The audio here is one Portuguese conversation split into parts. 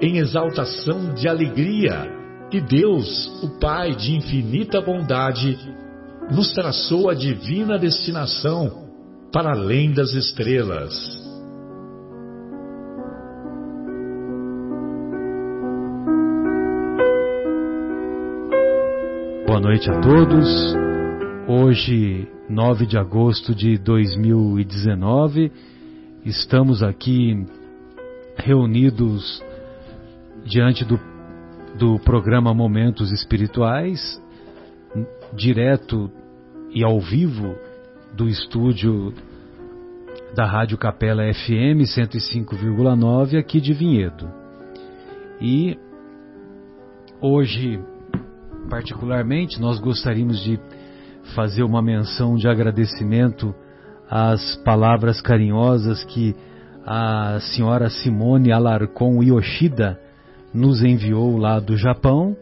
em exaltação de alegria que Deus, o Pai de infinita bondade, nos traçou a divina destinação para além das estrelas. Boa noite a todos. Hoje, 9 de agosto de 2019, estamos aqui reunidos diante do, do programa Momentos Espirituais, direto e ao vivo do estúdio da Rádio Capela FM 105,9 aqui de Vinhedo. E hoje, particularmente, nós gostaríamos de fazer uma menção de agradecimento às palavras carinhosas que a senhora Simone Alarcon Yoshida nos enviou lá do Japão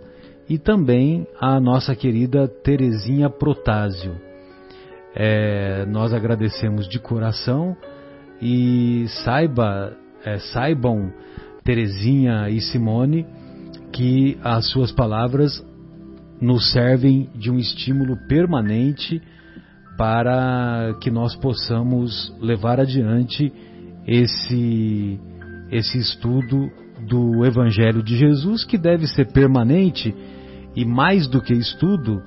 e também a nossa querida Terezinha Protásio. É, nós agradecemos de coração e saiba, é, saibam Terezinha e Simone que as suas palavras nos servem de um estímulo permanente para que nós possamos levar adiante esse, esse estudo do Evangelho de Jesus, que deve ser permanente e mais do que estudo,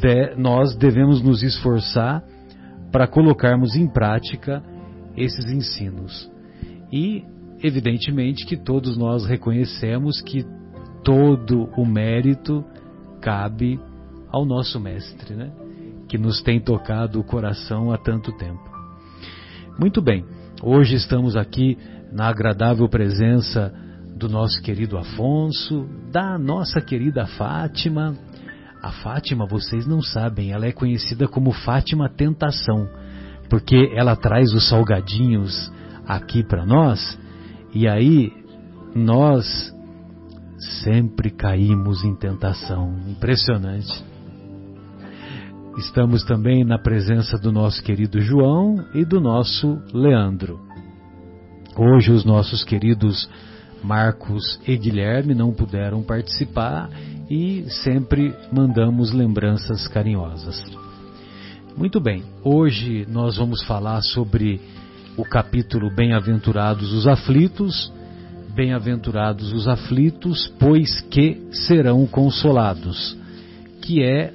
de, nós devemos nos esforçar para colocarmos em prática esses ensinos. E, evidentemente, que todos nós reconhecemos que todo o mérito cabe ao nosso Mestre, né? que nos tem tocado o coração há tanto tempo. Muito bem, hoje estamos aqui na agradável presença do nosso querido Afonso, da nossa querida Fátima. A Fátima, vocês não sabem, ela é conhecida como Fátima Tentação, porque ela traz os salgadinhos aqui para nós e aí nós sempre caímos em tentação. Impressionante. Estamos também na presença do nosso querido João e do nosso Leandro. Hoje os nossos queridos Marcos e Guilherme não puderam participar e sempre mandamos lembranças carinhosas. Muito bem, hoje nós vamos falar sobre o capítulo Bem-aventurados os aflitos. Bem-aventurados os aflitos, pois que serão consolados, que é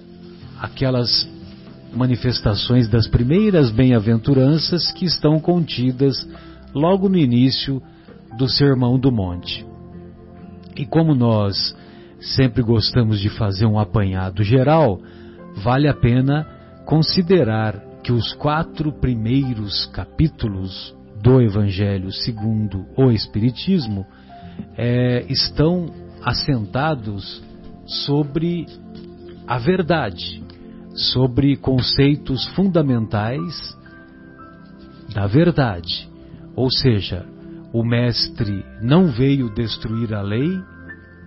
aquelas manifestações das primeiras bem-aventuranças que estão contidas logo no início do Sermão do Monte. E como nós sempre gostamos de fazer um apanhado geral, vale a pena considerar que os quatro primeiros capítulos do Evangelho segundo o Espiritismo é, estão assentados sobre a verdade, sobre conceitos fundamentais da verdade. Ou seja, o Mestre não veio destruir a lei,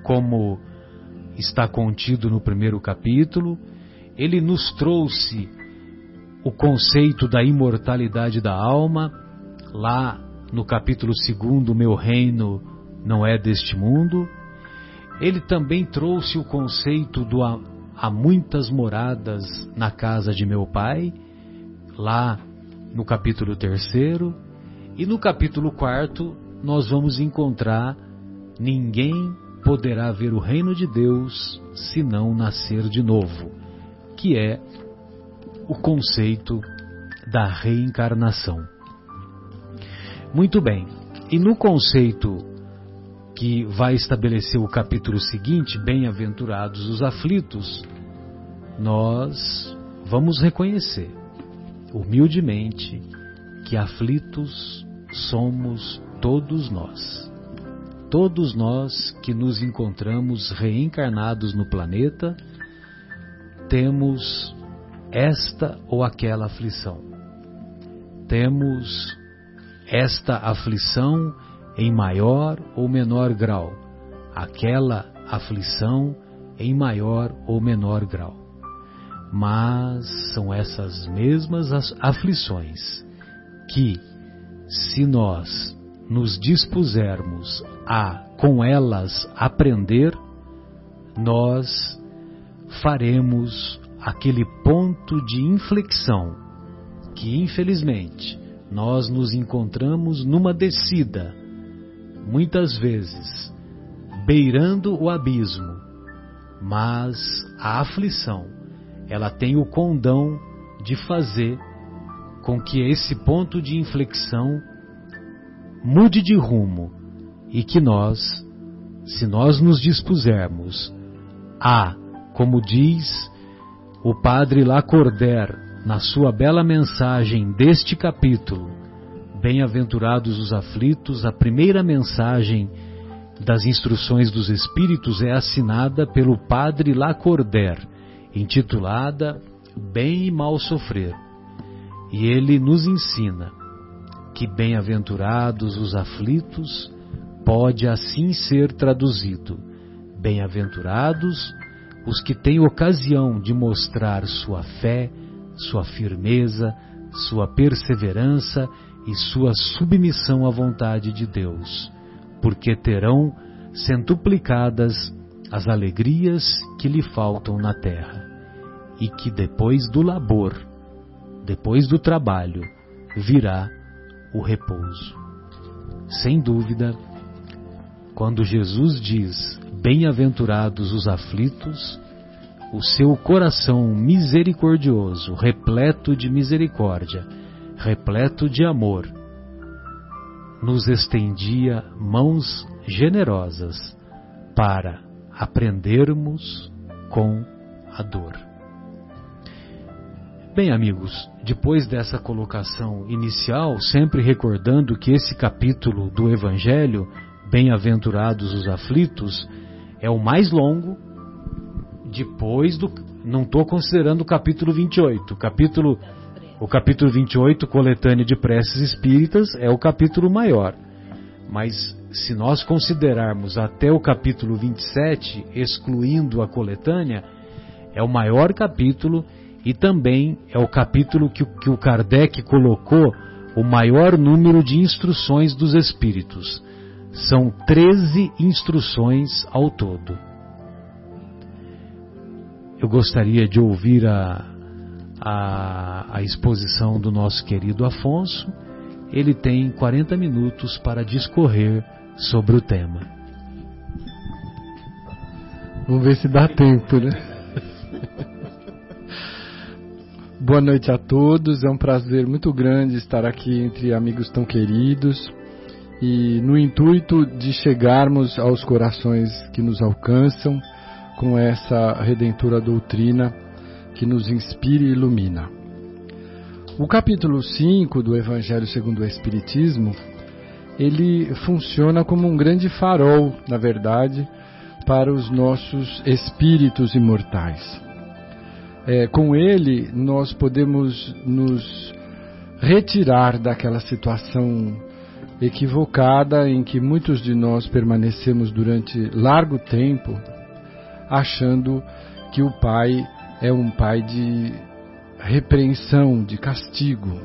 como está contido no primeiro capítulo, ele nos trouxe o conceito da imortalidade da alma, lá no capítulo 2, Meu reino não é deste mundo. Ele também trouxe o conceito do há muitas moradas na casa de meu pai, lá no capítulo 3. E no capítulo 4 nós vamos encontrar ninguém poderá ver o reino de Deus se não nascer de novo, que é o conceito da reencarnação. Muito bem, e no conceito que vai estabelecer o capítulo seguinte, Bem-aventurados os aflitos, nós vamos reconhecer humildemente que aflitos somos todos nós. Todos nós que nos encontramos reencarnados no planeta temos esta ou aquela aflição. Temos esta aflição em maior ou menor grau, aquela aflição em maior ou menor grau. Mas são essas mesmas aflições que, se nós nos dispusermos a com elas aprender, nós faremos aquele ponto de inflexão que, infelizmente, nós nos encontramos numa descida, muitas vezes beirando o abismo, mas a aflição, ela tem o condão de fazer com que esse ponto de inflexão mude de rumo e que nós, se nós nos dispusermos a, como diz o padre Lacordaire na sua bela mensagem deste capítulo, Bem-aventurados os aflitos, a primeira mensagem das instruções dos Espíritos é assinada pelo padre Lacordaire, intitulada Bem e Mal Sofrer. E ele nos ensina que bem-aventurados os aflitos pode assim ser traduzido: bem-aventurados os que têm ocasião de mostrar sua fé, sua firmeza, sua perseverança e sua submissão à vontade de Deus, porque terão centuplicadas as alegrias que lhe faltam na terra, e que depois do labor, depois do trabalho, virá o repouso. Sem dúvida, quando Jesus diz: Bem-aventurados os aflitos, o seu coração misericordioso, repleto de misericórdia, repleto de amor, nos estendia mãos generosas para aprendermos com a dor. Bem, amigos, depois dessa colocação inicial, sempre recordando que esse capítulo do Evangelho, Bem-aventurados os aflitos, é o mais longo depois do. Não estou considerando o capítulo 28. O capítulo, o capítulo 28, coletânea de preces espíritas, é o capítulo maior. Mas se nós considerarmos até o capítulo 27, excluindo a coletânea, é o maior capítulo e também é o capítulo que, que o Kardec colocou o maior número de instruções dos espíritos. São 13 instruções ao todo eu gostaria de ouvir a, a, a, exposição do nosso querido Afonso. Ele tem 40 minutos para discorrer sobre o tema. Vamos ver se dá tempo, né? Boa noite a todos, é um prazer muito grande estar aqui entre amigos tão queridos e no intuito de chegarmos aos corações que nos alcançam com essa redentora doutrina que nos inspira e ilumina. O capítulo 5 do Evangelho segundo o Espiritismo, ele funciona como um grande farol, na verdade, para os nossos espíritos imortais. É, com ele, nós podemos nos retirar daquela situação equivocada em que muitos de nós permanecemos durante largo tempo achando que o pai é um pai de repreensão, de castigo,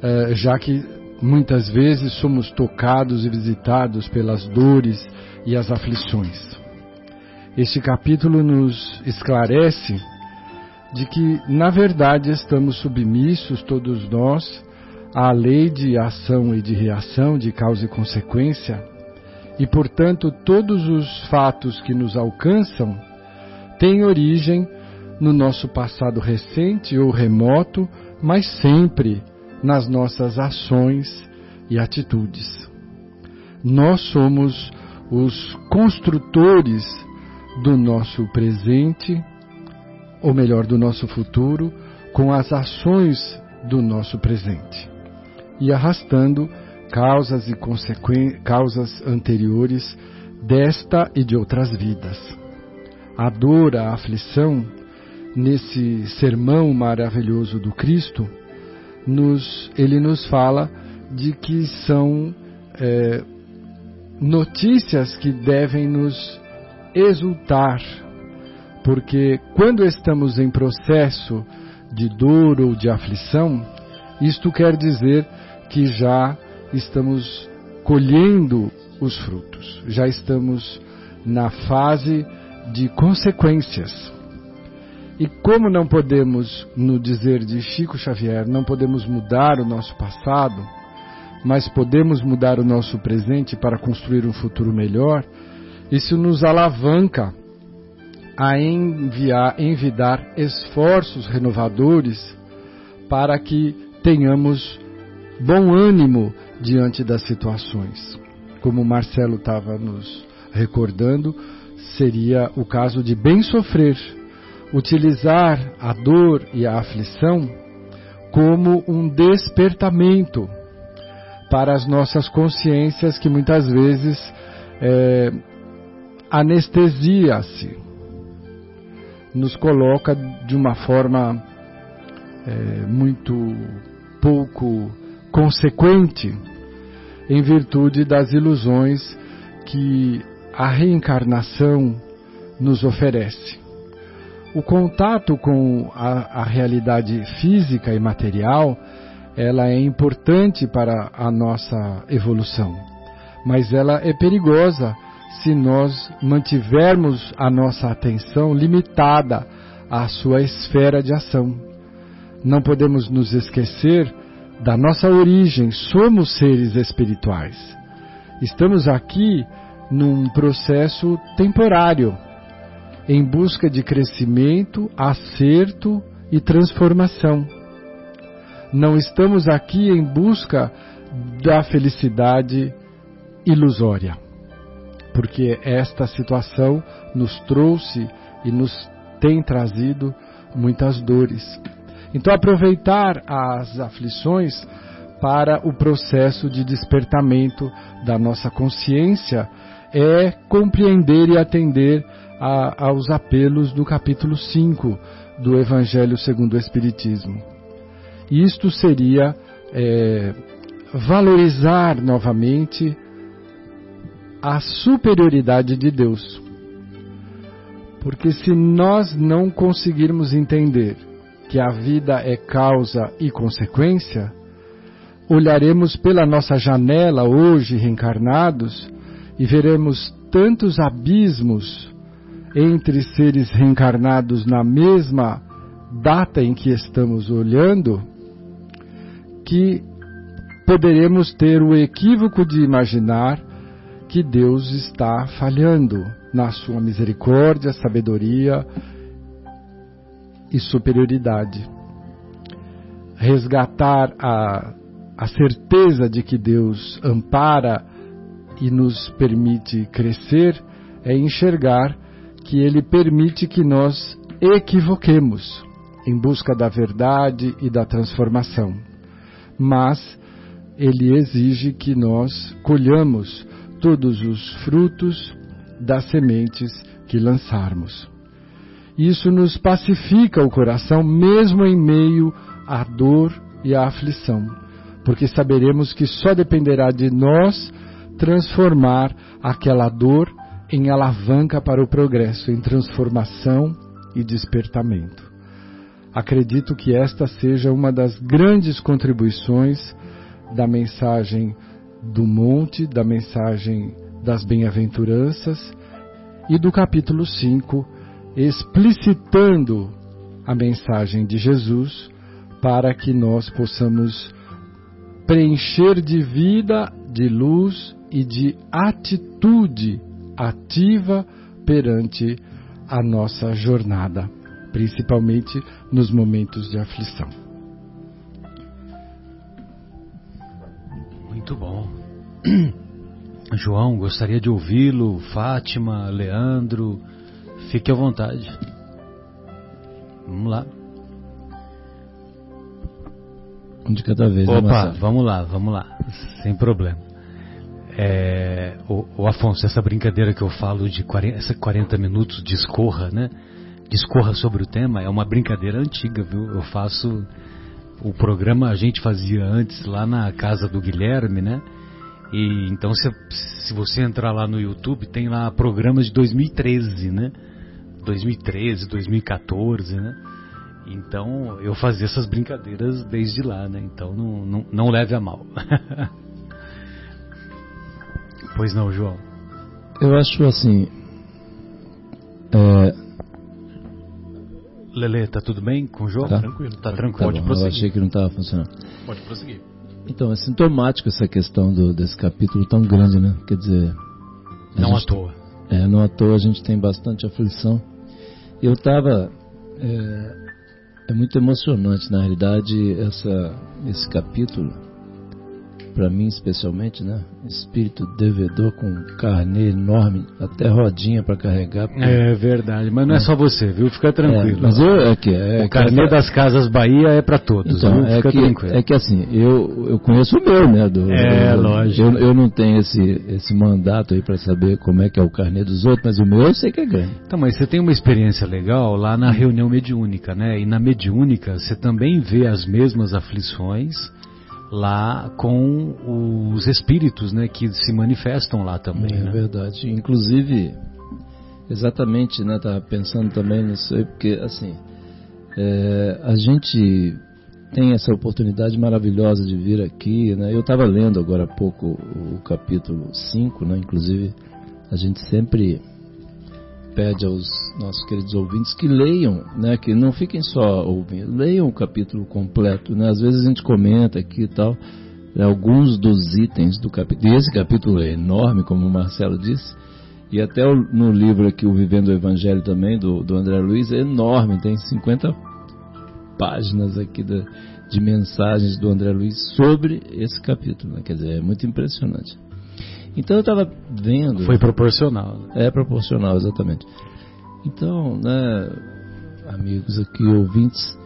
é, já que muitas vezes somos tocados e visitados pelas dores e as aflições. Este capítulo nos esclarece de que, na verdade, estamos submissos, todos nós, à lei de ação e de reação, de causa e consequência, E, portanto, todos os fatos que nos alcançam têm origem no nosso passado recente ou remoto, mas sempre nas nossas ações e atitudes. Nós somos os construtores do nosso presente, ou melhor, do nosso futuro, com as ações do nosso presente e arrastando causas e causas anteriores desta e de outras vidas. A dor, a aflição, nesse sermão maravilhoso do Cristo, nos, ele nos fala de que são é, notícias que devem nos exultar, porque quando estamos em processo de dor ou de aflição, isto quer dizer que já estamos colhendo os frutos, já estamos na fase de consequências. E como não podemos, no dizer de Chico Xavier, não podemos mudar o nosso passado, mas podemos mudar o nosso presente para construir um futuro melhor, isso nos alavanca a enviar, envidar esforços renovadores para que tenhamos bom ânimo diante das situações. Como Marcelo estava nos recordando, seria o caso de bem sofrer utilizar a dor e a aflição como um despertamento para as nossas consciências que muitas vezes é, anestesia-se, nos coloca de uma forma é, muito pouco consequente em virtude das ilusões que a reencarnação nos oferece. O contato com a, a realidade física e material, ela é importante para a nossa evolução, mas ela é perigosa se nós mantivermos a nossa atenção limitada à sua esfera de ação. Não podemos nos esquecer da nossa origem, somos seres espirituais. Estamos aqui num processo temporário em busca de crescimento, acerto e transformação. Não estamos aqui em busca da felicidade ilusória, porque esta situação nos trouxe e nos tem trazido muitas dores. Então, aproveitar as aflições para o processo de despertamento da nossa consciência é compreender e atender a, aos apelos do capítulo 5 do Evangelho segundo o Espiritismo. Isto seria é, valorizar novamente a superioridade de Deus. Porque se nós não conseguirmos entender que a vida é causa e consequência, olharemos pela nossa janela hoje reencarnados e veremos tantos abismos entre seres reencarnados na mesma data em que estamos olhando, que poderemos ter o equívoco de imaginar que Deus está falhando na sua misericórdia, sabedoria e superioridade. Resgatar a, a certeza de que Deus ampara e nos permite crescer é enxergar que ele permite que nós equivoquemos em busca da verdade e da transformação. Mas ele exige que nós colhamos todos os frutos das sementes que lançarmos. Isso nos pacifica o coração, mesmo em meio à dor e à aflição, porque saberemos que só dependerá de nós transformar aquela dor em alavanca para o progresso, em transformação e despertamento. Acredito que esta seja uma das grandes contribuições da mensagem do monte, da mensagem das bem-aventuranças e do capítulo 5, explicitando a mensagem de Jesus para que nós possamos preencher de vida de luz e de atitude ativa perante a nossa jornada, principalmente nos momentos de aflição. Muito bom. João, gostaria de ouvi-lo. Fátima, Leandro, fique à vontade. Vamos lá. Um de cada vez. Né, Opa, né, vamos lá, vamos lá. Sem problema. É, o, o, Afonso, essa brincadeira que eu falo de 40, 40 minutos discorra, né? Discorra sobre o tema, é uma brincadeira antiga, viu? Eu faço. O programa a gente fazia antes lá na casa do Guilherme, né? E então se, se você entrar lá no YouTube, tem lá programas de 2013, né? 2013, 2014, né? Então eu fazia essas brincadeiras desde lá, né? Então não, não, não leve a mal. pois não, João? Eu acho assim. É... Lele, tá tudo bem com o João? Tá tranquilo. Tá tranquilo. Tá Pode bom, prosseguir. Eu achei que não estava funcionando. Pode prosseguir. Então, é sintomático essa questão do, desse capítulo tão grande, né? Quer dizer. Não gente, à toa. É, não à toa a gente tem bastante aflição. Eu estava. É, é, muito emocionante, na realidade, essa, esse capítulo para mim especialmente, né? Espírito devedor com carne enorme, até rodinha para carregar. Porque... É verdade, mas não é. é. só você, viu? Fica tranquilo. É, mas eu é que é, o carnê das casas Bahia é para todos, então, viu? Fica é que, tranquilo. É que assim, eu, eu conheço o meu, né? Do, é, do, lógico. Eu, eu não tenho esse, esse mandato aí para saber como é que é o carnê dos outros, mas o meu eu sei que é grande. Então, mas você tem uma experiência legal lá na reunião mediúnica, né? E na mediúnica você também vê as mesmas aflições lá com os espíritos, né, que se manifestam lá também. É né? verdade. Inclusive, exatamente, né, tava pensando também nisso aí, porque assim, é, a gente tem essa oportunidade maravilhosa de vir aqui, né? Eu estava lendo agora há pouco o capítulo 5, né? Inclusive, a gente sempre pede aos nossos queridos ouvintes que leiam, né, que não fiquem só ouvindo, leiam o capítulo completo. Né? Às vezes a gente comenta aqui e tal, né, alguns dos itens do capítulo. E esse capítulo é enorme, como o Marcelo disse, e até no livro aqui, O Vivendo o Evangelho também, do, do André Luiz, é enorme, tem 50 páginas aqui de mensagens do André Luiz sobre esse capítulo. Né? Quer dizer, é muito impressionante. Então eu estava vendo. Foi proporcional. É proporcional, exatamente. Então, né, amigos aqui, ouvintes,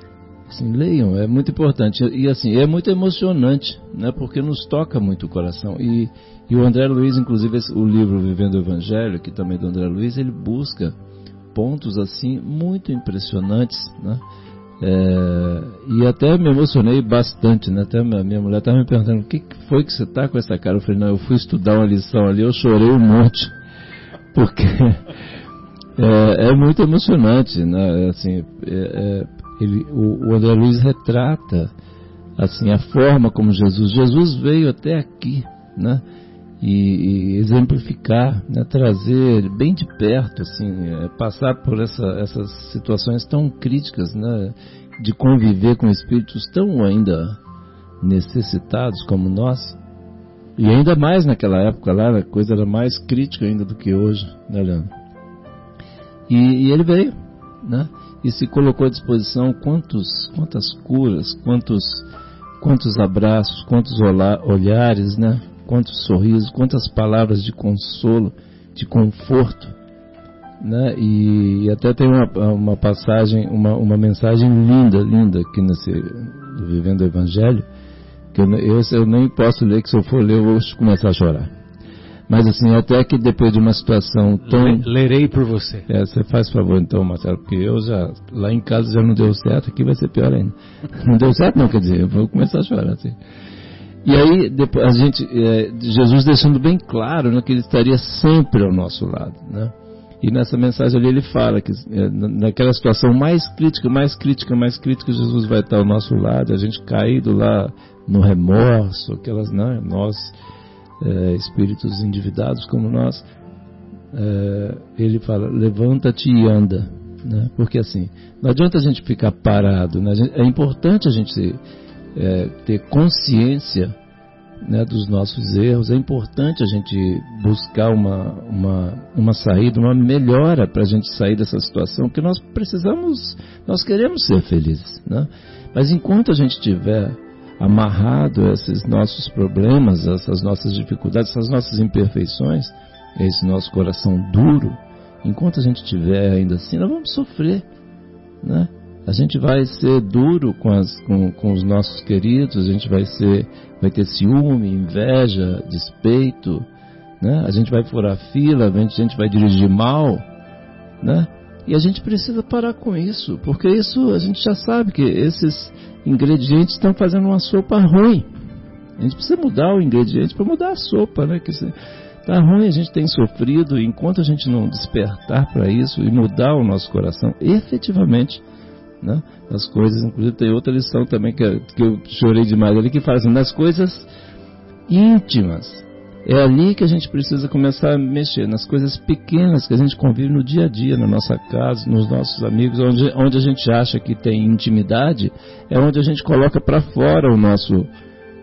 assim, leiam, é muito importante. E assim, é muito emocionante, né, porque nos toca muito o coração. E, e o André Luiz, inclusive, esse, o livro Vivendo o Evangelho, que também é do André Luiz, ele busca pontos assim muito impressionantes, né? É, e até me emocionei bastante, né? Até minha, mulher estava me perguntando: o que foi que você está com essa cara? Eu falei: não, eu fui estudar uma lição ali, eu chorei um monte, porque é, é muito emocionante, né? Assim, é, é, ele, o, o André Luiz retrata assim a forma como Jesus, Jesus veio até aqui, né? E, exemplificar, né, trazer bem de perto, assim, é, passar por essa, essas situações tão críticas, né, de conviver com espíritos tão ainda necessitados como nós, e ainda mais naquela época lá, a coisa era mais crítica ainda do que hoje, né, Leandro? E, e ele veio, né? E se colocou à disposição quantos, quantas curas, quantos, quantos abraços, quantos olhares, né? Quantos sorrisos, quantas palavras de consolo, de conforto. Né? E, até tem uma, uma passagem, uma, uma mensagem linda, linda aqui nesse do Vivendo o Evangelho, que eu, eu, eu nem posso ler, que se eu for ler eu vou começar a chorar. Mas assim, até que depois de uma situação tão. Lerei por você. É, você faz favor então, Marcelo, porque eu já, lá em casa já não deu certo, aqui vai ser pior ainda. Não deu certo não, quer dizer, eu vou começar a chorar assim. E aí, depois, a gente, é, Jesus deixando bem claro né, que ele estaria sempre ao nosso lado. Né? E nessa mensagem ali ele fala que é, naquela situação mais crítica, mais crítica, mais crítica, Jesus vai estar ao nosso lado, a gente caído lá no remorso, aquelas, né, nós, é, espíritos endividados como nós, é, ele fala, levanta-te e anda. Né? Porque assim, não adianta a gente ficar parado, né? é importante a gente é, ter consciência né, dos nossos erros. É importante a gente buscar uma, uma, uma saída, uma melhora para a gente sair dessa situação, porque nós precisamos, nós queremos ser felizes. Né? Mas enquanto a gente estiver amarrado esses nossos problemas, essas nossas dificuldades, essas nossas imperfeições, esse nosso coração duro, enquanto a gente estiver ainda assim, nós vamos sofrer. Né? A gente vai ser duro com, as, com, com os nossos queridos, a gente vai ser, vai ter ciúme, inveja, despeito, né? A gente vai furar fila, a gente vai dirigir mal, né? E a gente precisa parar com isso, porque isso a gente já sabe que esses ingredientes estão fazendo uma sopa ruim. A gente precisa mudar o ingrediente para mudar a sopa, né? Que está ruim, a gente tem sofrido, enquanto a gente não despertar para isso e mudar o nosso coração, efetivamente, né? As coisas, inclusive tem outra lição também que, que eu chorei demais ali, que fala assim, nas coisas íntimas. É ali que a gente precisa começar a mexer, nas coisas pequenas que a gente convive no dia a dia, na nossa casa, nos nossos amigos, onde, onde a gente acha que tem intimidade, é onde a gente coloca para fora o nosso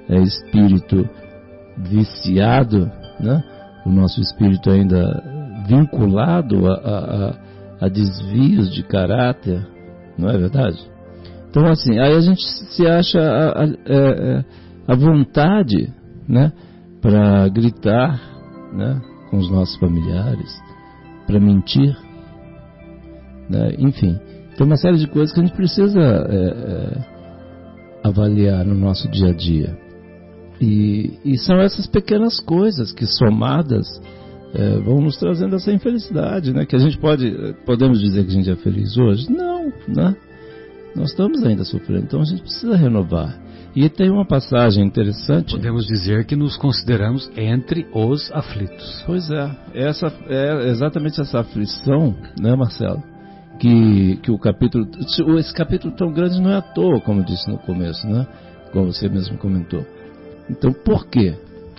é, espírito viciado, né? o nosso espírito ainda vinculado a, a, a desvios de caráter, não é verdade? Então, assim, aí a gente se acha a, a, é, a vontade, né, para gritar, né, com os nossos familiares, para mentir, né, enfim, tem uma série de coisas que a gente precisa é, é, avaliar no nosso dia a dia. E, e são essas pequenas coisas que somadas é, vão nos trazendo essa infelicidade, né? Que a gente pode, podemos dizer que a gente é feliz hoje? Não, né? Nós estamos ainda sofrendo, então a gente precisa renovar. E tem uma passagem interessante. Podemos dizer que nos consideramos entre os aflitos. Pois é, essa é exatamente essa aflição, né, Marcelo? Que, que o capítulo, esse capítulo tão grande não é à toa, como eu disse no começo, né? Como você mesmo comentou. Então, por quê?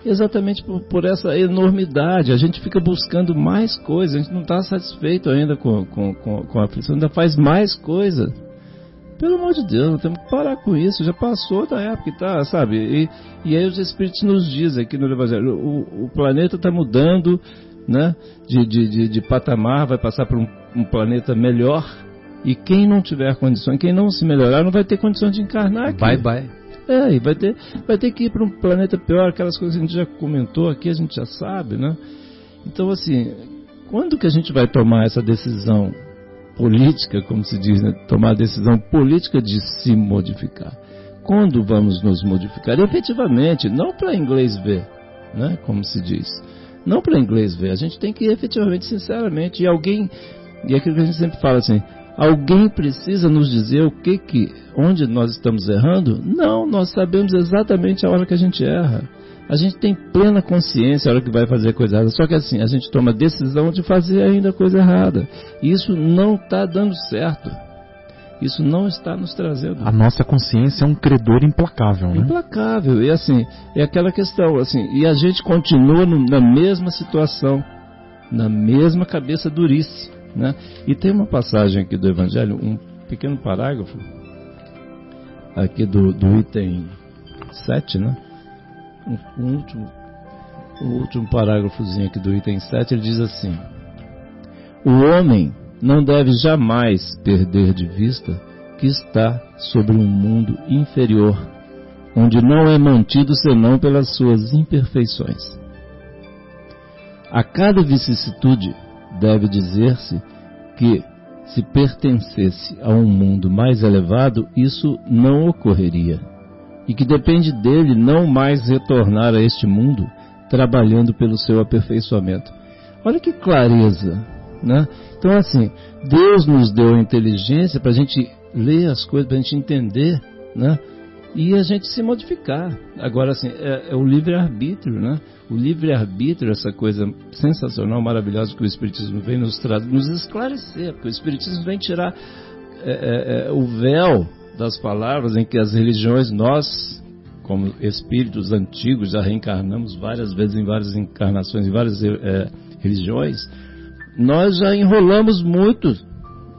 Exatamente por, por, essa enormidade. A gente fica buscando mais coisas, a gente não está satisfeito ainda com, com, com, com, a aflição, ainda faz mais coisa. Pelo amor de Deus, nós temos que parar com isso. Já passou da época tá, sabe? E, e aí os Espíritos nos dizem aqui no Evangelho: o, o planeta está mudando né, de, de, de, de, patamar, vai passar para um, um planeta melhor. E quem não tiver condições, quem não se melhorar, não vai ter condições de encarnar aqui. Bye bye. É, e vai ter, vai ter que ir para um planeta pior, aquelas coisas que a gente já comentou aqui, a gente já sabe, né? Então, assim, quando que a gente vai tomar essa decisão política, como se diz, né? tomar a decisão política de se modificar? Quando vamos nos modificar? Efetivamente, não para inglês ver, né? Como se diz. Não para inglês ver. A gente tem que efetivamente, sinceramente, e alguém, e aquilo que a gente sempre fala assim, Alguém precisa nos dizer o que que, onde nós estamos errando? Não, nós sabemos exatamente a hora que a gente erra. A gente tem plena consciência a hora que vai fazer coisa errada. Só que assim, a gente toma a decisão de fazer ainda coisa errada. E isso não está dando certo. Isso não está nos trazendo. A nossa consciência é um credor implacável, né? Implacável. E assim, é aquela questão, assim, e a gente continua no, na mesma situação, na mesma cabeça durice. Né? E tem uma passagem aqui do Evangelho, um pequeno parágrafo, aqui do, do item 7, né? Um, um último, o último parágrafozinho aqui do item 7, ele diz assim: O homem não deve jamais perder de vista que está sobre um mundo inferior, onde não é mantido senão pelas suas imperfeições. A cada vicissitude deve dizer-se que, se pertencesse a um mundo mais elevado, isso não ocorreria, e que depende dele não mais retornar a este mundo, trabalhando pelo seu aperfeiçoamento. Olha que clareza, né? Então, assim, Deus nos deu a inteligência para a gente ler as coisas, para a gente entender, né? E a gente se modificar. Agora, assim, é, é o livre-arbítrio, né? O livre-arbítrio, essa coisa sensacional, maravilhosa que o Espiritismo vem nos, nos esclarecer, porque o Espiritismo vem tirar é, é, é, o véu das palavras em que as religiões, nós, como espíritos antigos, já reencarnamos várias vezes em várias encarnações, em várias é, religiões, nós já enrolamos muito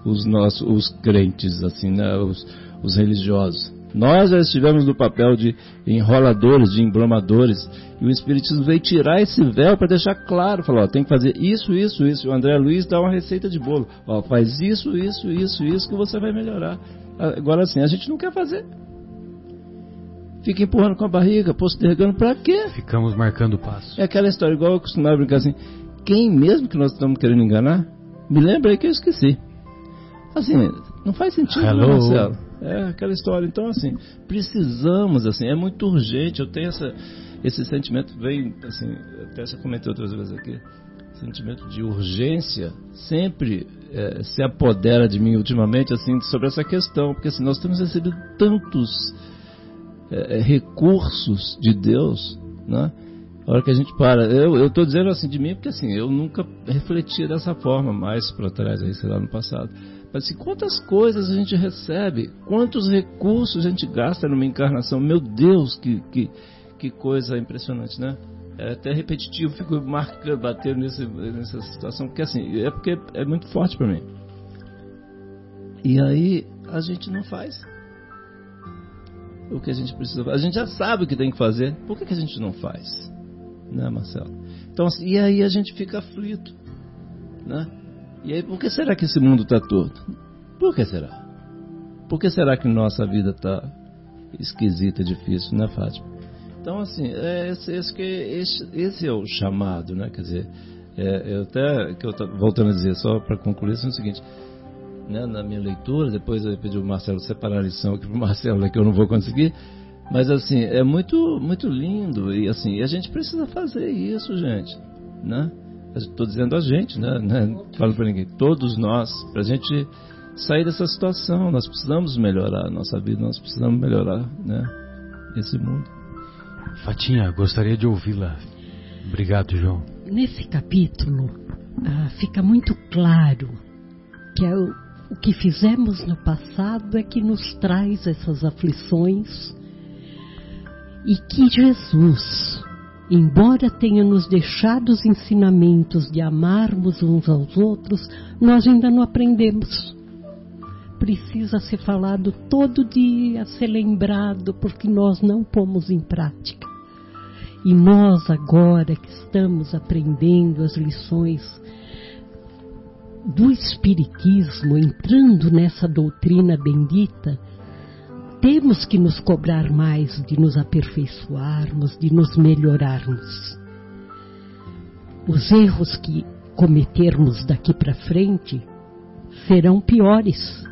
os nossos os crentes, assim, né? os, os religiosos Nós já estivemos no papel de enroladores, de embromadores, e o Espiritismo veio tirar esse véu para deixar claro, falar, ó, tem que fazer isso, isso, isso. O André Luiz dá uma receita de bolo, ó, faz isso, isso, isso, isso que você vai melhorar. Agora assim, a gente não quer fazer. Fica empurrando com a barriga, postergando para quê? Ficamos marcando passo. É aquela história, igual eu costumava brincar assim, quem mesmo que nós estamos querendo enganar, me lembra aí que eu esqueci. Assim, não faz sentido, né, Hello. Marcelo? É aquela história. Então, assim, precisamos, assim, é muito urgente. Eu tenho essa, esse sentimento, vem, assim, até já comentei outras vezes aqui, sentimento de urgência sempre é, se apodera de mim ultimamente, assim, sobre essa questão, porque assim, nós temos recebido tantos é, recursos de Deus, né? A hora que a gente para, eu estou dizendo assim de mim porque assim, eu nunca refleti dessa forma mais para trás, aí, sei lá, no passado. Assim, quantas coisas a gente recebe, quantos recursos a gente gasta numa encarnação, meu Deus, que, que, que coisa impressionante, né? É até repetitivo, fico marcando, batendo nesse, nessa situação, porque assim, é porque é muito forte para mim. E aí a gente não faz o que a gente precisa fazer. A gente já sabe o que tem que fazer, por que, que a gente não faz? Né, Marcelo? Então, assim, e aí a gente fica aflito, né? E aí, por que será que esse mundo está torto? Por que será? Por que será que nossa vida está esquisita, difícil, né, Fátima? Então, assim, é esse, esse, esse, esse é o chamado, né? Quer dizer, é, eu até, que eu tô, voltando a dizer, só para concluir, assim, é o seguinte, né, na minha leitura, depois eu pedi o Marcelo separar a lição aqui para o Marcelo, né, que eu não vou conseguir, mas assim, é muito, muito lindo, e assim, a gente precisa fazer isso, gente, né? Estou dizendo a gente, né? Não falo para ninguém. Todos nós, para a gente sair dessa situação, nós precisamos melhorar a nossa vida, nós precisamos melhorar, né? Esse mundo. Fatinha, gostaria de ouvi-la. Obrigado, João. Nesse capítulo ah, fica muito claro que é o, o que fizemos no passado é que nos traz essas aflições e que Jesus, embora tenha nos deixado os ensinamentos de amarmos uns aos outros, nós ainda não aprendemos. Precisa ser falado todo dia, ser lembrado, porque nós não pomos em prática. E nós, agora que estamos aprendendo as lições do Espiritismo, entrando nessa doutrina bendita, temos que nos cobrar mais de nos aperfeiçoarmos, de nos melhorarmos. Os erros que cometermos daqui para frente serão piores,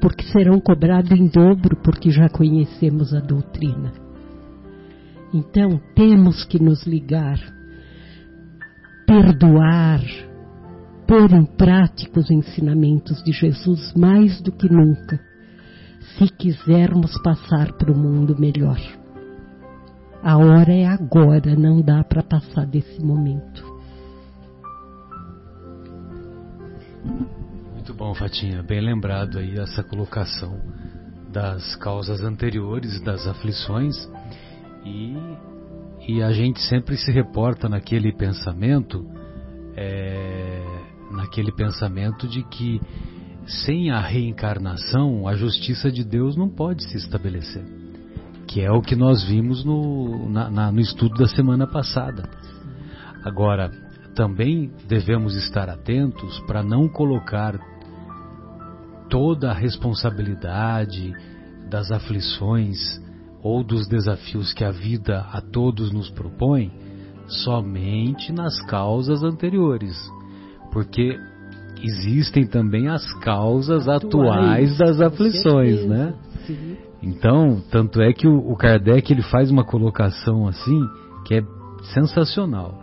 porque serão cobrados em dobro, porque já conhecemos a doutrina. Então temos que nos ligar, perdoar, pôr em prática os ensinamentos de Jesus mais do que nunca se quisermos passar para o mundo melhor. A hora é agora, não dá para passar desse momento. Muito bom, Fatinha. Bem lembrado aí essa colocação das causas anteriores, das aflições. E, e a gente sempre se reporta naquele pensamento, é, naquele pensamento de que sem a reencarnação, a justiça de Deus não pode se estabelecer. Que é o que nós vimos no, na, na, no estudo da semana passada. Agora, também devemos estar atentos para não colocar toda a responsabilidade das aflições ou dos desafios que a vida a todos nos propõe somente nas causas anteriores. Porque existem também as causas atuais, atuais das aflições, né? Sim. Então, tanto é que o, o Kardec ele faz uma colocação assim que é sensacional.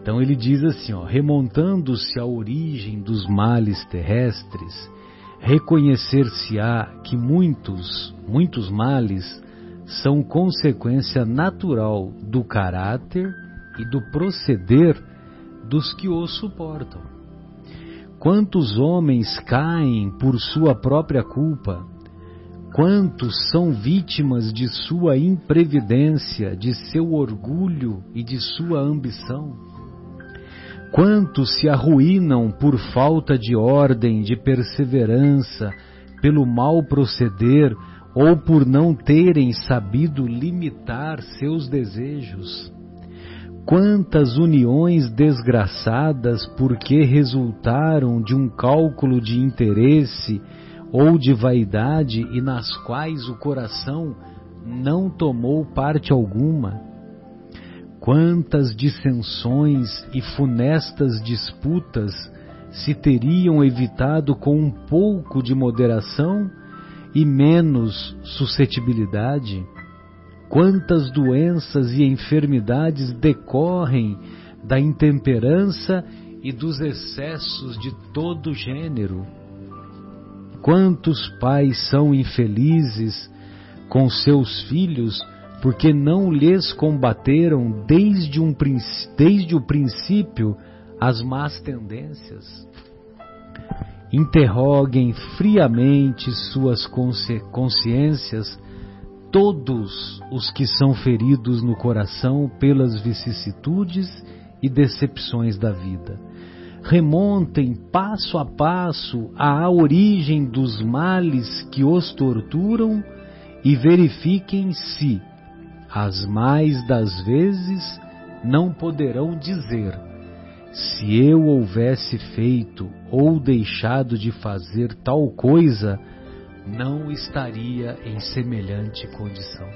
Então ele diz assim, ó, remontando-se à origem dos males terrestres, reconhecer-se-á que muitos, muitos males são consequência natural do caráter e do proceder dos que os suportam. Quantos homens caem por sua própria culpa? Quantos são vítimas de sua imprevidência, de seu orgulho e de sua ambição? Quantos se arruinam por falta de ordem, de perseverança, pelo mal proceder ou por não terem sabido limitar seus desejos. Quantas uniões desgraçadas porque resultaram de um cálculo de interesse ou de vaidade e nas quais o coração não tomou parte alguma. Quantas dissensões e funestas disputas se teriam evitado com um pouco de moderação e menos suscetibilidade? Quantas doenças e enfermidades decorrem da intemperança e dos excessos de todo gênero? Quantos pais são infelizes com seus filhos porque não lhes combateram desde, um, desde o princípio as más tendências? Interroguem friamente suas consciências todos os que são feridos no coração pelas vicissitudes e decepções da vida. Remontem passo a passo à origem dos males que os torturam e verifiquem se, as mais das vezes, não poderão dizer: se eu houvesse feito ou deixado de fazer tal coisa, não estaria em semelhante condição.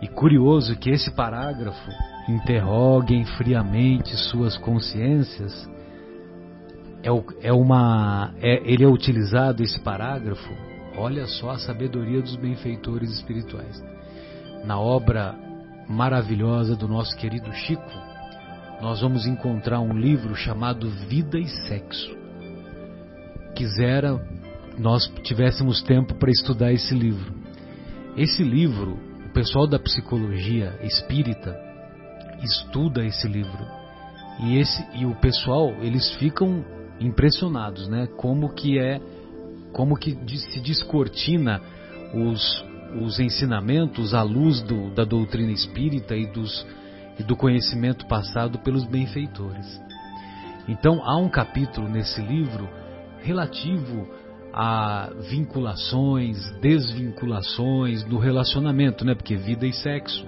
E curioso que esse parágrafo, interroguem friamente suas consciências, é, é uma, é, ele é utilizado, esse parágrafo, olha só a sabedoria dos benfeitores espirituais. Na obra maravilhosa do nosso querido Chico, nós vamos encontrar um livro chamado Vida e Sexo. Quisera nós tivéssemos tempo para estudar esse livro. Esse livro, o pessoal da psicologia espírita estuda esse livro. E esse e o pessoal, eles ficam impressionados, né? Como que é como que se descortina os, os ensinamentos à luz do, da doutrina espírita e, dos, e do conhecimento passado pelos benfeitores. Então há um capítulo nesse livro relativo a vinculações, desvinculações no relacionamento, né? Porque vida e sexo.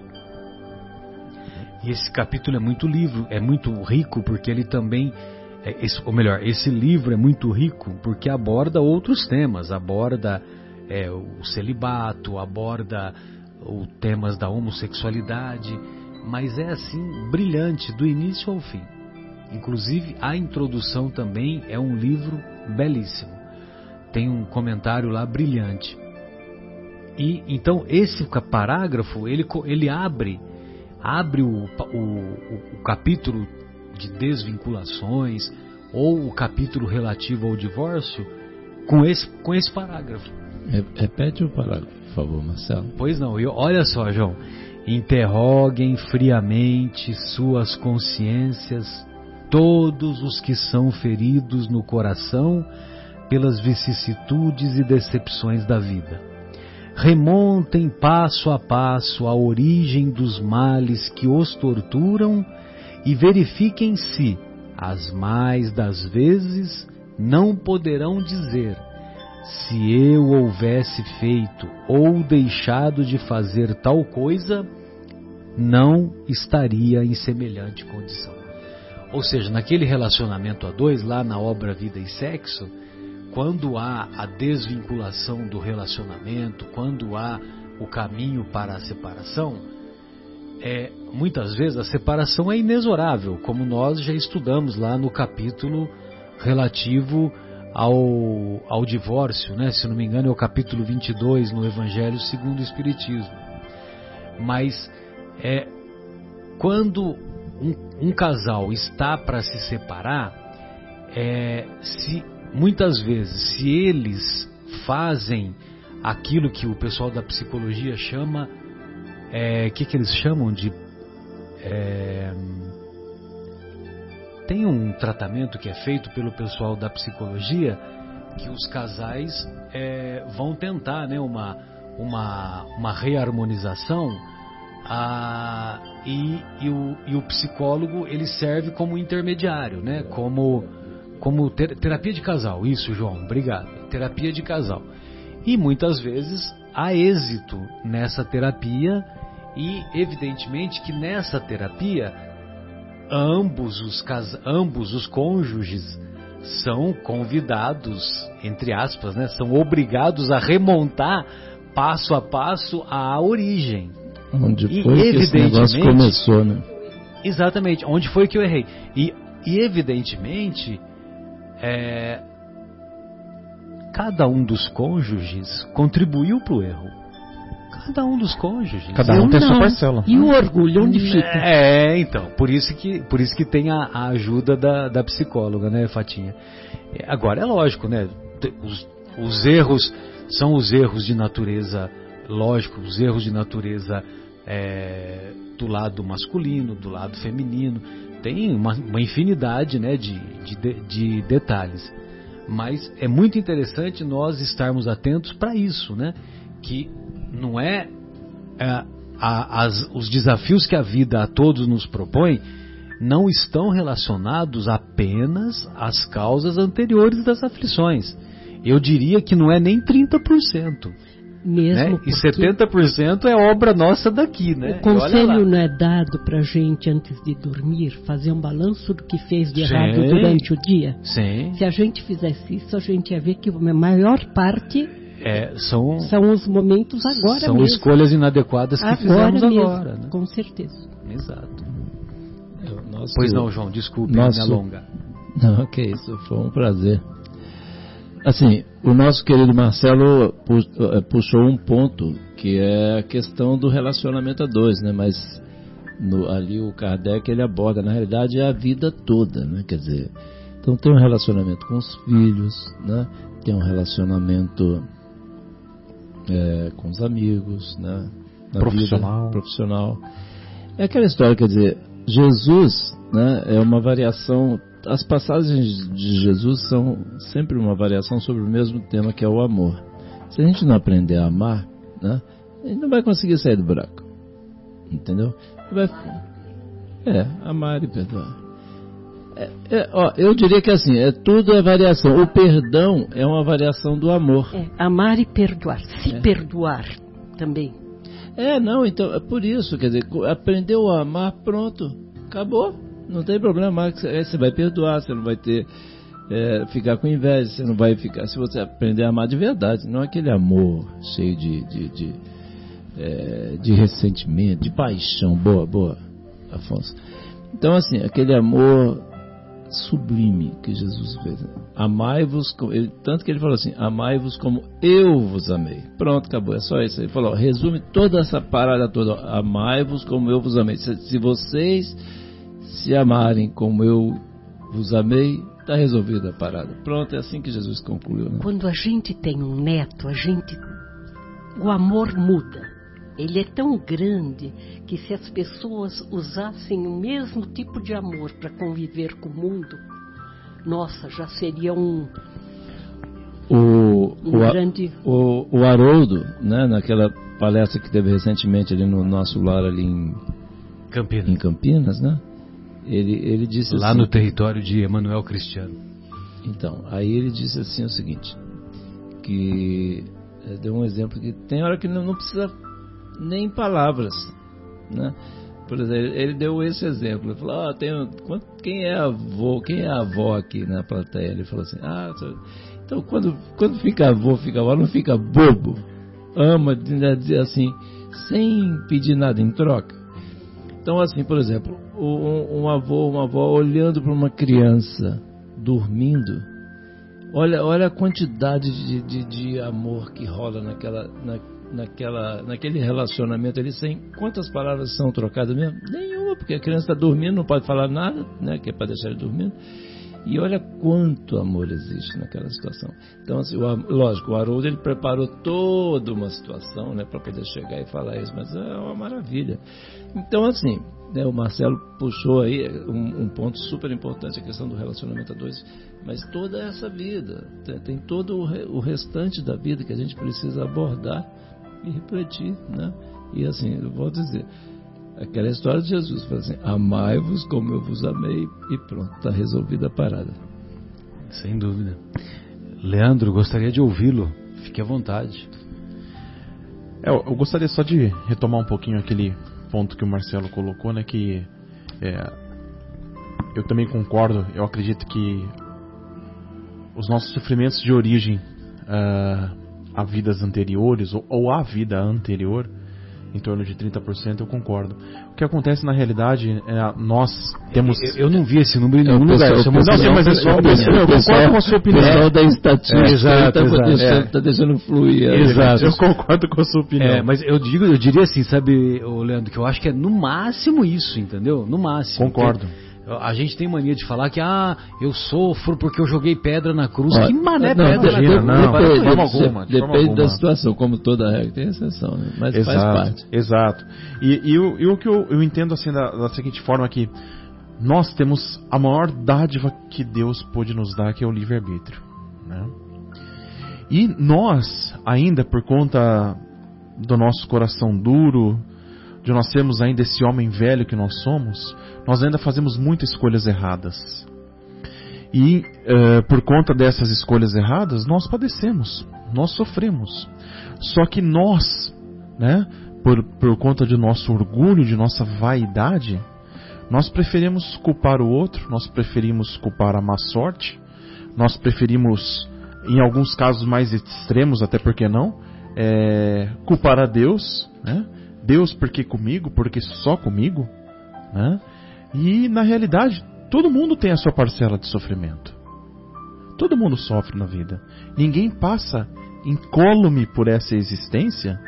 E esse capítulo é muito livro, é muito rico porque ele também, é, esse, ou melhor, esse livro é muito rico porque aborda outros temas, aborda é, o celibato, aborda os temas da homossexualidade, mas é assim brilhante do início ao fim. Inclusive a introdução também é um livro belíssimo tem um comentário lá brilhante. E então esse parágrafo ele, ele abre abre o, o, o capítulo de desvinculações ou o capítulo relativo ao divórcio com esse, com esse parágrafo. Repete o parágrafo, por favor, Marcelo. Pois não, eu, olha só, João. Interroguem friamente suas consciências, todos os que são feridos no coração pelas vicissitudes e decepções da vida. Remontem passo a passo a origem dos males que os torturam e verifiquem se, as mais das vezes, não poderão dizer: se eu houvesse feito ou deixado de fazer tal coisa, não estaria em semelhante condição. Ou seja, naquele relacionamento a dois, lá na obra Vida e Sexo, quando há a desvinculação do relacionamento, quando há o caminho para a separação, é, muitas vezes a separação é inexorável, como nós já estudamos lá no capítulo relativo ao, ao divórcio, né? se não me engano é o capítulo 22 no Evangelho segundo o Espiritismo. Mas é, quando um, um casal está para se separar, é, se muitas vezes, se eles fazem aquilo que o pessoal da psicologia chama, o é, que, que eles chamam de. É, tem um tratamento que é feito pelo pessoal da psicologia que os casais é, vão tentar né, uma, uma, uma reharmonização a, e, e, o, e o psicólogo ele serve como intermediário, né, como como ter, terapia de casal, isso, João, obrigado. Terapia de casal. E muitas vezes há êxito nessa terapia e evidentemente que nessa terapia ambos os cas... ambos os cônjuges são convidados, entre aspas, né, são obrigados a remontar passo a passo a origem. Onde foi e, que esse negócio começou, né? Exatamente, onde foi que eu errei. E, e evidentemente, é, cada um dos cônjuges contribuiu para o erro. Cada um dos cônjuges. Cada um tem não. sua parcela. E o orgulho onde fica? É, então, por isso que, por isso que tem a, a ajuda da, da psicóloga, né, Fatinha? Agora, é lógico, né? Os, os erros são os erros de natureza, lógico, os erros de natureza é, do lado masculino, do lado feminino. Tem uma, uma infinidade né, de, de, de detalhes. Mas é muito interessante nós estarmos atentos para isso, né? Que não é, é a, as, os desafios que a vida a todos nos propõe não estão relacionados apenas às causas anteriores das aflições. Eu diria que não é nem 30%. Mesmo né? E 70% é obra nossa daqui, né? O conselho não é dado para gente antes de dormir fazer um balanço do que fez de Sim. errado durante o dia? Sim. Se a gente fizesse isso, a gente ia ver que a maior parte é, são, são os momentos agora são mesmo. São escolhas inadequadas que agora fizemos mesmo, agora. Né? Com certeza. Exato. Nosso, pois não, João, desculpe nosso, me alonga. Não, que isso, foi um prazer. Assim, o nosso querido Marcelo eh, puxou um ponto que é a questão do relacionamento a dois, né? Mas no, ali o Kardec ele aborda, na realidade, é a vida toda, né? Quer dizer, então tem um relacionamento com os filhos, né? Tem um relacionamento é, com os amigos, né? Na profissional. Vida, profissional. É aquela história, quer dizer, Jesus, né? É uma variação as passagens de Jesus são sempre uma variação sobre o mesmo tema que é o amor. Se a gente não aprender a amar, né, a gente não vai conseguir sair do buraco. Entendeu? Vai, é, amar e perdoar. É, é, ó, eu diria que assim, é tudo é variação. O perdão é uma variação do amor. É, amar e perdoar. Se é. perdoar também. É, não, então, é por isso, quer dizer, aprendeu a amar, pronto, acabou. Não tem problema, você vai perdoar, você não vai ter é, ficar com inveja, você não vai ficar. Se você aprender a amar de verdade, não aquele amor cheio de, de, de, é, de ressentimento, de paixão. Boa, boa, Afonso. Então, assim, aquele amor sublime que Jesus fez. Amai-vos, tanto que ele falou assim: amai-vos como eu vos amei. Pronto, acabou, é só isso. Ele falou: resume toda essa parada toda: amai-vos como eu vos amei. Se, se vocês se amarem como eu vos amei, está resolvida a parada. Pronto, é assim que Jesus concluiu. Né? Quando a gente tem um neto, a gente. O amor muda. Ele é tão grande que se as pessoas usassem o mesmo tipo de amor para conviver com o mundo, nossa, já seria um. O, um o, grande... o, o Haroldo, né, naquela palestra que teve recentemente ali no nosso lar ali em Campinas, em Campinas né? Ele, ele disse Lá assim, no território de Emanuel Cristiano. Então, aí ele disse assim o seguinte, que eh, deu um exemplo que tem hora que não, não precisa nem palavras, né? Por exemplo, ele deu esse exemplo. Ele falou: ah, tem, quem é avô? Quem é avó aqui na plateia? Ele falou assim: ah, então quando, quando fica avô, fica avó, não fica bobo. Ama, dizer assim, sem pedir nada em troca. Então, assim, por exemplo, um, um avô, uma avó olhando para uma criança dormindo, olha, olha a quantidade de, de, de amor que rola naquela, na, naquela, naquele relacionamento ali, sem quantas palavras são trocadas mesmo? Nenhuma, porque a criança está dormindo, não pode falar nada, né, que é para deixar ele dormindo. E olha quanto amor existe naquela situação. Então, assim, o, lógico, o Haroldo ele preparou toda uma situação né, para poder chegar e falar isso, mas é uma maravilha. Então, assim, né, o Marcelo puxou aí um, um, ponto super importante, a questão do relacionamento a dois, mas toda essa vida, tem, tem todo o, re, o, restante da vida que a gente precisa abordar e refletir. Né? E assim, eu vou dizer, Aquela história de Jesus, fala assim, amai-vos como eu vos amei e pronto, está resolvida a parada. Sem dúvida. Leandro, gostaria de ouvi-lo fique à vontade. É, eu gostaria só de retomar um pouquinho aquele ponto que o Marcelo colocou, né? Que é, eu também concordo. Eu acredito que os nossos sofrimentos de origem uh, a vidas anteriores ou, ou a vida anterior em torno de 30%, eu concordo. O que acontece na realidade é nós temos. Eu, eu não vi esse número em nenhum lugar. Pessoal, não, não, mas é só eu concordo com a sua opinião. O pessoal da estatística é, exato, está deixando, É. tá deixando fluir. Exato. Eu concordo com a sua opinião. É, mas eu digo, eu diria assim, sabe, Leandro, que eu acho que é no máximo isso, entendeu? No máximo. Concordo. Porque A gente tem mania de falar que, ah, eu sofro porque eu joguei pedra na cruz. Que mané não, pedra na imagina, não, Não, de forma alguma, de depende alguma. da situação, como toda regra tem exceção, né? mas faz Exato, parte. exato. E, e o- e o que eu, eu entendo assim da, da seguinte forma que nós temos a maior dádiva que Deus pôde nos dar, que é o livre-arbítrio. né? E nós, ainda por conta do nosso coração duro, de nós sermos ainda esse homem velho que nós somos, nós ainda fazemos muitas escolhas erradas. E eh, por conta dessas escolhas erradas, nós padecemos, nós sofremos. Só que nós, né, por, por conta de nosso orgulho, de nossa vaidade, nós preferimos culpar o outro, nós preferimos culpar a má sorte, nós preferimos, em alguns casos mais extremos, até porque não, é, culpar a Deus, né? Deus porque comigo, porque só comigo, né? E na realidade, todo mundo tem a sua parcela de sofrimento. Todo mundo sofre na vida. Ninguém passa incólume por essa existência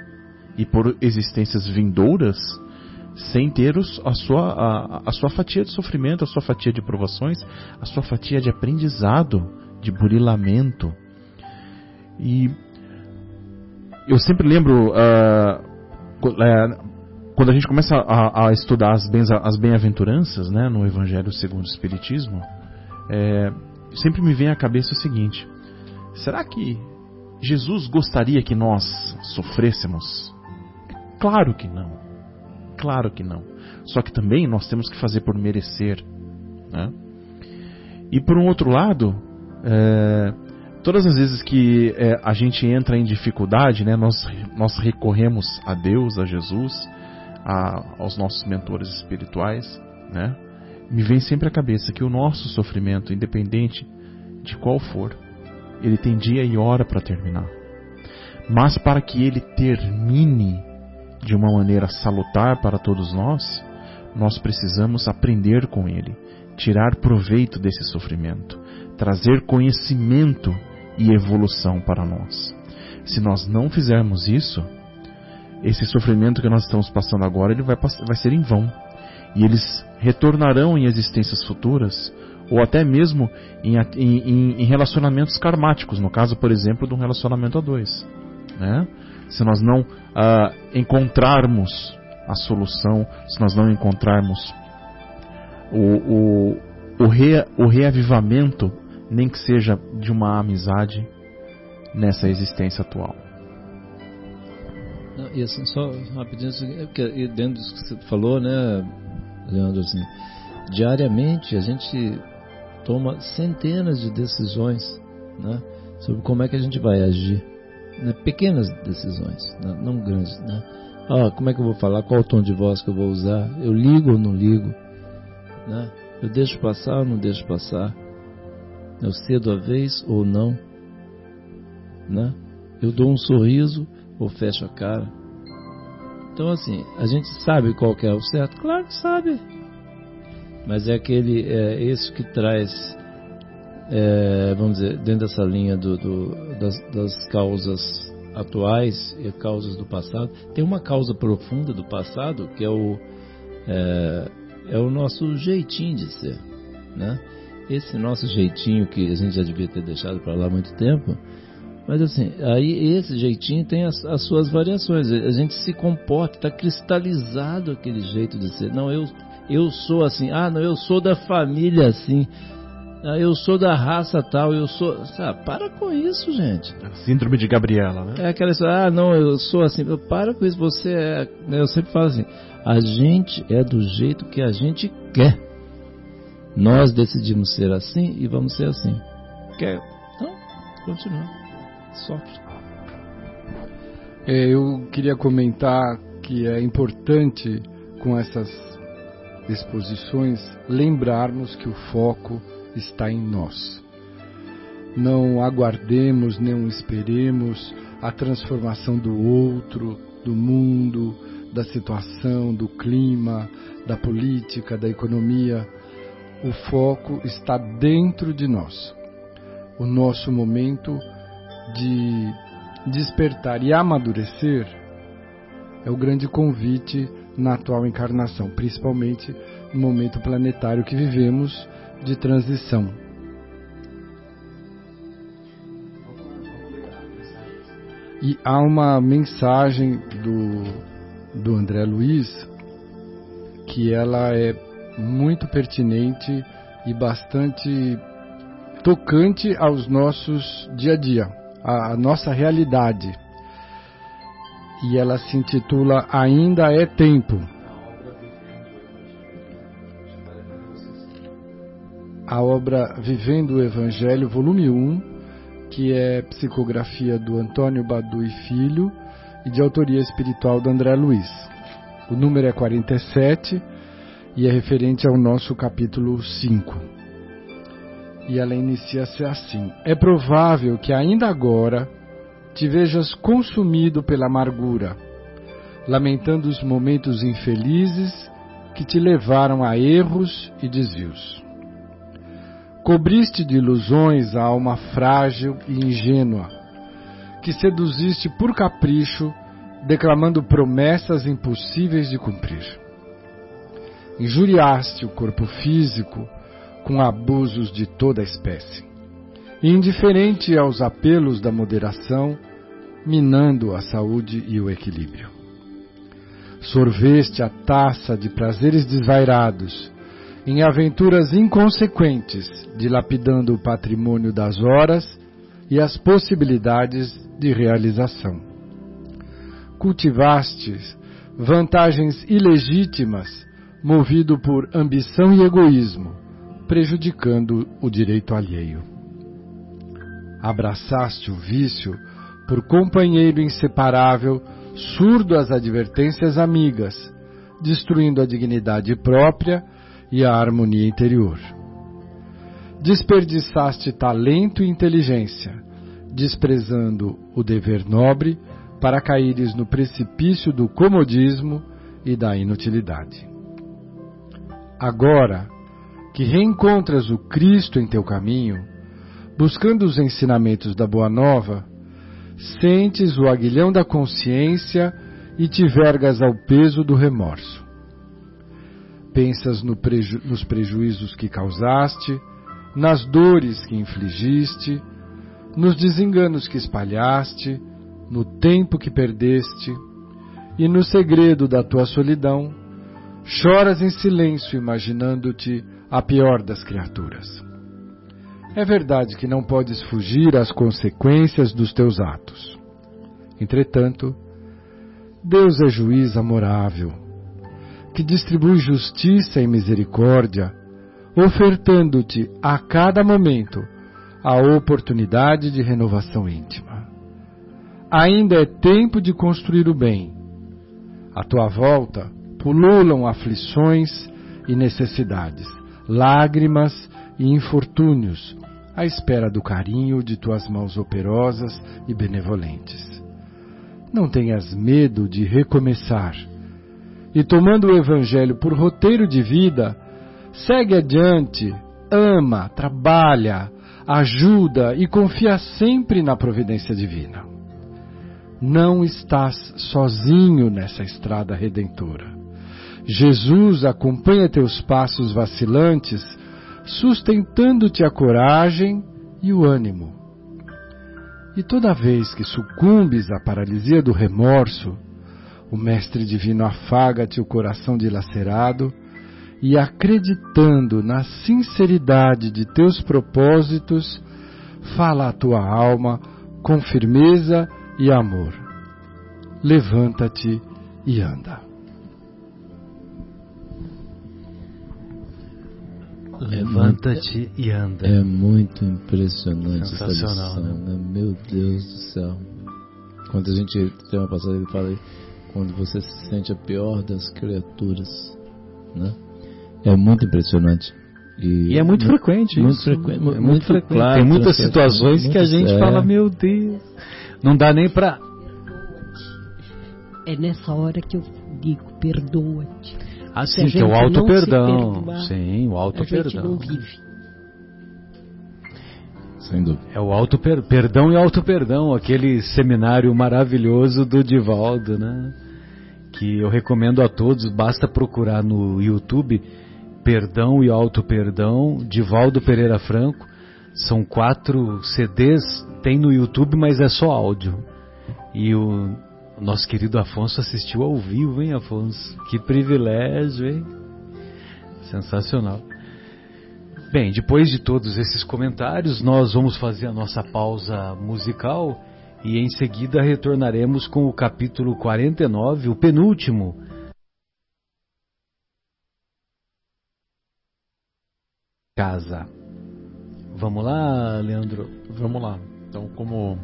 e por existências vindouras sem ter os- a, sua, a, a sua fatia de sofrimento, a sua fatia de provações, a sua fatia de aprendizado, de burilamento. E eu sempre lembro é, quando a gente começa a, a estudar as bem-aventuranças né, no Evangelho segundo o Espiritismo, é, sempre me vem à cabeça o seguinte: será que Jesus gostaria que nós sofrêssemos? Claro que não. Claro que não. Só que também nós temos que fazer por merecer. né? E por um outro lado, é, todas as vezes que é, a gente entra em dificuldade, né, nós, nós recorremos a Deus, a Jesus, a- aos nossos mentores espirituais, né, me vem sempre à cabeça que o nosso sofrimento, independente de qual for, ele tem dia e hora para terminar. Mas para que ele termine de uma maneira salutar para todos nós, nós precisamos aprender com ele, tirar proveito desse sofrimento, trazer conhecimento e evolução para nós. Se nós não fizermos isso, esse sofrimento que nós estamos passando agora, ele vai, vai ser em vão. E eles retornarão em existências futuras, ou até mesmo em, em- em- relacionamentos karmáticos, no caso, por exemplo, de um relacionamento a dois. Né? Se nós não ah, encontrarmos a solução, se nós não encontrarmos o, o, o, o reavivamento, nem que seja de uma amizade, nessa existência atual. E assim, só rapidinho, assim, é porque dentro disso que você falou, né, Leandro, assim, diariamente a gente toma centenas de decisões, né, sobre como é que a gente vai agir, né, pequenas decisões, né, não grandes, né. Ah, como é que eu vou falar? Qual o tom de voz que eu vou usar? Eu ligo ou não ligo? Né? Eu deixo passar ou não deixo passar? Eu cedo a vez ou não? Né? Eu dou um sorriso ou fecho a cara? Então, assim, a gente sabe qual é o certo? Claro que sabe. Mas é aquele, é esse que traz, é, vamos dizer, dentro dessa linha do, do- das, das causas atuais e causas do passado. Tem uma causa profunda do passado que é o, é, é o nosso jeitinho de ser, né? Esse nosso jeitinho que a gente já devia ter deixado para lá há muito tempo, mas assim, aí esse jeitinho tem as, as suas variações. A gente se comporta, está cristalizado aquele jeito de ser. Não, eu, eu sou assim. Ah, não, eu sou da família assim. Ah, eu sou da raça tal. Eu sou. Sabe, para com isso, gente. Síndrome de Gabriela, né? É aquela história, ah, não, eu sou assim. Para com isso, você é. né, Eu sempre falo assim: a gente é do jeito que a gente quer. Nós decidimos ser assim e vamos ser assim. Quer? Então, continua. Sofre. É, eu queria comentar que é importante com essas exposições lembrarmos que o foco está em nós. Não aguardemos, nem esperemos a transformação do outro, do mundo, da situação, do clima, da política, da economia. O foco está dentro de nós. O nosso momento de despertar e amadurecer é o grande convite na atual encarnação, principalmente no momento planetário que vivemos de transição. E há uma mensagem do, do André Luiz que ela é muito pertinente e bastante tocante aos nossos dia a dia, à nossa realidade. E ela se intitula Ainda é Tempo. A obra Vivendo o Evangelho, volume 1, que é psicografia do Antônio Badu e Filho e de autoria espiritual do André Luiz. O número é 47 e é referente ao nosso capítulo 5. E ela inicia-se assim: É provável que ainda agora te vejas consumido pela amargura, lamentando os momentos infelizes que te levaram a erros e desvios. Cobriste de ilusões a alma frágil e ingênua, que seduziste por capricho, declamando promessas impossíveis de cumprir. Injuriaste o corpo físico com abusos de toda espécie, indiferente aos apelos da moderação, minando a saúde e o equilíbrio. Sorveste a taça de prazeres desvairados, em aventuras inconsequentes, dilapidando o patrimônio das horas e as possibilidades de realização. Cultivastes vantagens ilegítimas, movido por ambição e egoísmo, prejudicando o direito alheio. Abraçaste o vício por companheiro inseparável, surdo às advertências amigas, destruindo a dignidade própria e a harmonia interior. Desperdiçaste talento e inteligência, desprezando o dever nobre para caíres no precipício do comodismo e da inutilidade. Agora que reencontras o Cristo em teu caminho, buscando os ensinamentos da Boa Nova, sentes o aguilhão da consciência e te vergas ao peso do remorso. Pensas no preju nos prejuízos que causaste, nas dores que infligiste, nos desenganos que espalhaste, no tempo que perdeste, e no segredo da tua solidão, choras em silêncio imaginando-te a pior das criaturas. É verdade que não podes fugir às consequências dos teus atos. Entretanto, Deus é juiz amorável que distribui justiça e misericórdia, ofertando-te a cada momento a oportunidade de renovação íntima. Ainda é tempo de construir o bem. À tua volta pululam aflições e necessidades, lágrimas e infortúnios, à espera do carinho de tuas mãos operosas e benevolentes. Não tenhas medo de recomeçar e tomando o Evangelho por roteiro de vida, segue adiante, ama, trabalha, ajuda e confia sempre na providência divina. Não estás sozinho nessa estrada redentora. Jesus acompanha teus passos vacilantes, sustentando-te a coragem e o ânimo. E toda vez que sucumbes à paralisia do remorso, o Mestre Divino afaga-te o coração dilacerado e, acreditando na sinceridade de teus propósitos, fala à tua alma com firmeza e amor. Levanta-te e anda. Levanta-te e anda. É muito impressionante essa lição, né? Meu Deus do céu. Quando a gente tem uma passagem que fala aí, quando você se sente a pior das criaturas, né? É muito impressionante. E, e é muito frequente muito isso. Frequente, é muito, muito frequente. Claro, tem muitas muito situações muito que a gente sério. fala, meu Deus, não dá nem pra. É nessa hora que eu digo, perdoa-te. Ah, Se a sim, que é o se perdão. Sim, o alto a gente perdão. Sem dúvida. É o alto per... perdão e alto perdão, aquele seminário maravilhoso do Divaldo, né? Que eu recomendo a todos, basta procurar no YouTube Perdão e Alto Perdão, Divaldo Pereira Franco. São quatro CDs, tem no YouTube, mas é só áudio. E o nosso querido Afonso assistiu ao vivo, hein, Afonso? Que privilégio, hein? Sensacional. Bem, depois de todos esses comentários, nós vamos fazer a nossa pausa musical e em seguida retornaremos com o capítulo 49, o penúltimo. Casa. Vamos lá, Leandro? Vamos lá. Então, como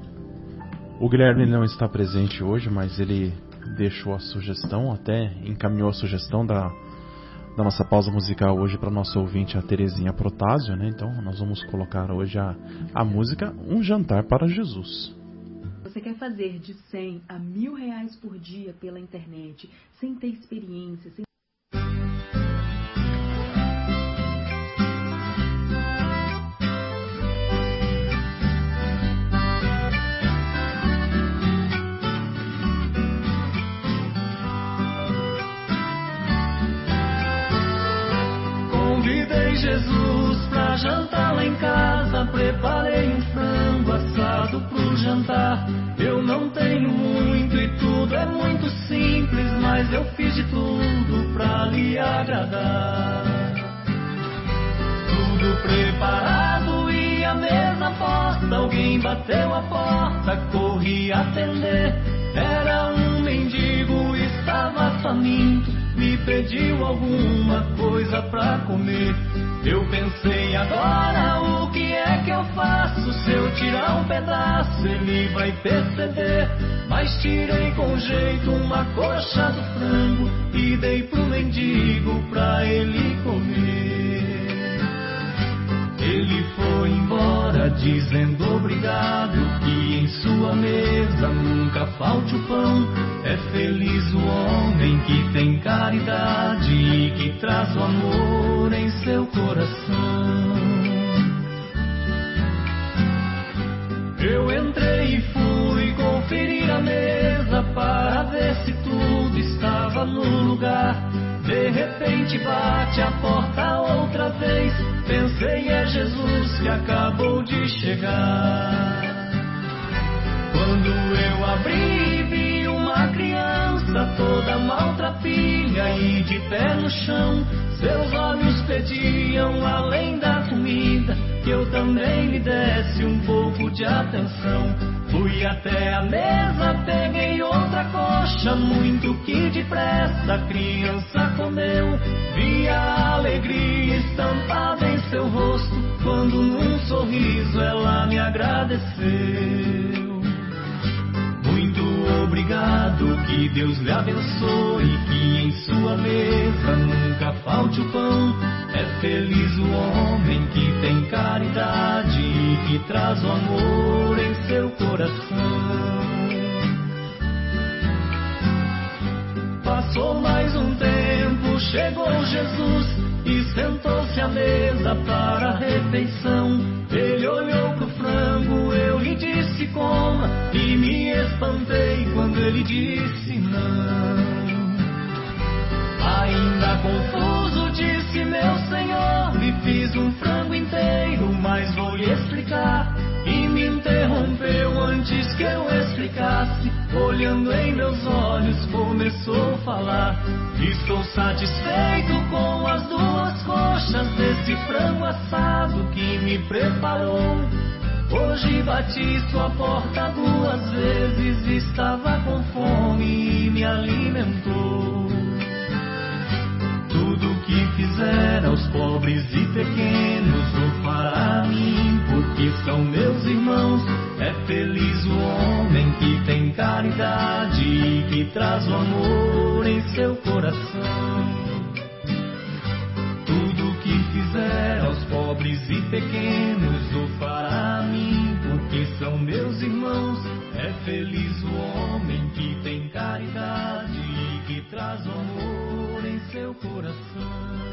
o Guilherme não está presente hoje, mas ele deixou a sugestão, até encaminhou a sugestão da, da nossa pausa musical hoje para nosso ouvinte, a Terezinha Protásio, né? Então, nós vamos colocar hoje a, a música Um Jantar para Jesus. Você quer fazer de 100 a mil reais por dia pela internet, sem ter experiência, sem Jesus pra jantar lá em casa. Preparei um frango assado pro jantar. Eu não tenho muito e tudo é muito simples, mas eu fiz de tudo pra lhe agradar. Tudo preparado e a mesa posta. Alguém bateu a porta, corri atender. Era um mendigo, estava faminto. Me pediu alguma coisa pra comer. Eu pensei agora o que é que eu faço? Se eu tirar um pedaço, ele vai perceber. Mas tirei com jeito uma coxa do frango e dei pro mendigo pra ele comer. Ele foi embora dizendo obrigado que em sua mesa nunca falte o pão. É feliz o homem que tem caridade e que traz o amor em seu coração. Eu entrei e fui conferir a mesa para ver se tudo estava no lugar. De repente bate a porta outra vez. Pensei é Jesus que acabou de chegar. Quando eu abri, vi uma criança toda maltrapilha e de pé no chão. Seus olhos pediam, além da comida, que eu também lhe desse um pouco de atenção. Fui até a mesa, peguei outra coxa, muito que depressa a criança comeu. Vi a alegria estampada em seu rosto, quando num sorriso ela me agradeceu. Obrigado, que Deus lhe abençoe, que em sua mesa nunca falte o pão. É feliz o homem que tem caridade e que traz o amor em seu coração. Passou mais um tempo, chegou Jesus e sentou-se à mesa para a refeição. Ele olhou coma e me espantei quando ele disse não. Ainda confuso disse meu senhor, lhe fiz um frango inteiro, mas vou lhe explicar. E me interrompeu antes que eu explicasse, olhando em meus olhos começou a falar. Estou satisfeito com as duas coxas desse frango assado que me preparou. Hoje bati sua porta duas vezes, estava com fome e me alimentou. Tudo que fizer aos pobres e pequenos o fará a mim, porque são meus irmãos. É feliz o homem que tem caridade traz o amor em seu coração. Tudo que fizer pobres e pequenos o fará a mim, porque são meus irmãos. É feliz o homem que tem caridade e que traz o amor em seu coração.